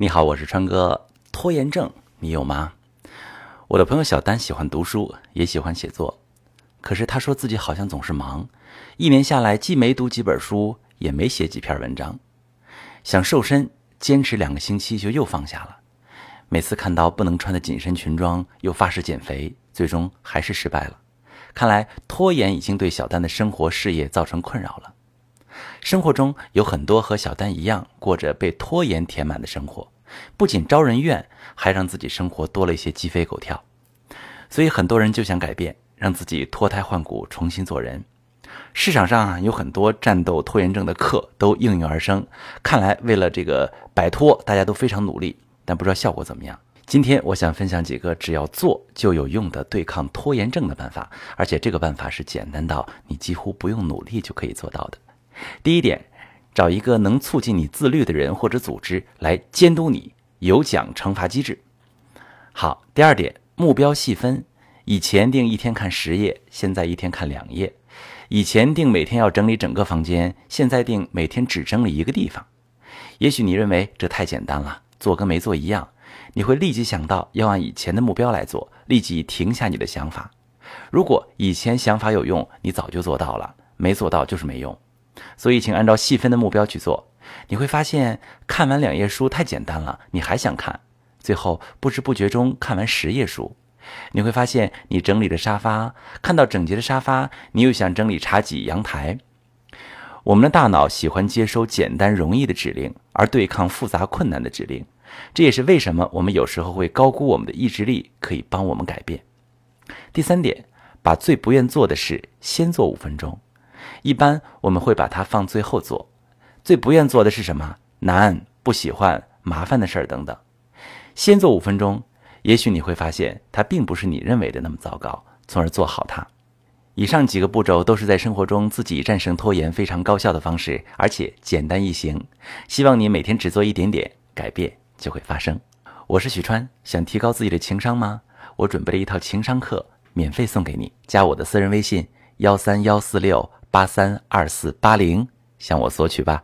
你好，我是川哥。拖延症你有吗？我的朋友小丹喜欢读书，也喜欢写作，可是他说自己好像总是忙，一年下来既没读几本书，也没写几篇文章。想瘦身，坚持两个星期就又放下了。每次看到不能穿的紧身裙装，又发誓减肥，最终还是失败了。看来拖延已经对小丹的生活事业造成困扰了。生活中有很多和小丹一样过着被拖延填满的生活，不仅招人怨，还让自己生活多了一些鸡飞狗跳。所以很多人就想改变，让自己脱胎换骨，重新做人。市场上有很多战斗拖延症的课都应运而生。看来为了这个摆脱，大家都非常努力，但不知道效果怎么样。今天我想分享几个只要做就有用的对抗拖延症的办法，而且这个办法是简单到你几乎不用努力就可以做到的。第一点，找一个能促进你自律的人或者组织来监督你，有奖惩罚机制。好，第二点，目标细分，以前定一天看十页，现在一天看两页；以前定每天要整理整个房间，现在定每天只整理一个地方。也许你认为这太简单了，做跟没做一样，你会立即想到要按以前的目标来做，立即停下你的想法。如果以前想法有用，你早就做到了；没做到就是没用。所以，请按照细分的目标去做，你会发现看完两页书太简单了，你还想看，最后不知不觉中看完十页书。你会发现，你整理的沙发，看到整洁的沙发，你又想整理茶几、阳台。我们的大脑喜欢接收简单容易的指令，而对抗复杂困难的指令。这也是为什么我们有时候会高估我们的意志力可以帮我们改变。第三点，把最不愿做的事先做五分钟。一般我们会把它放最后做，最不愿做的是什么？难、不喜欢、麻烦的事儿等等。先做五分钟，也许你会发现它并不是你认为的那么糟糕，从而做好它。以上几个步骤都是在生活中自己战胜拖延非常高效的方式，而且简单易行。希望你每天只做一点点，改变就会发生。我是许川，想提高自己的情商吗？我准备了一套情商课，免费送给你，加我的私人微信幺三幺四六。八三二四八零，向我索取吧。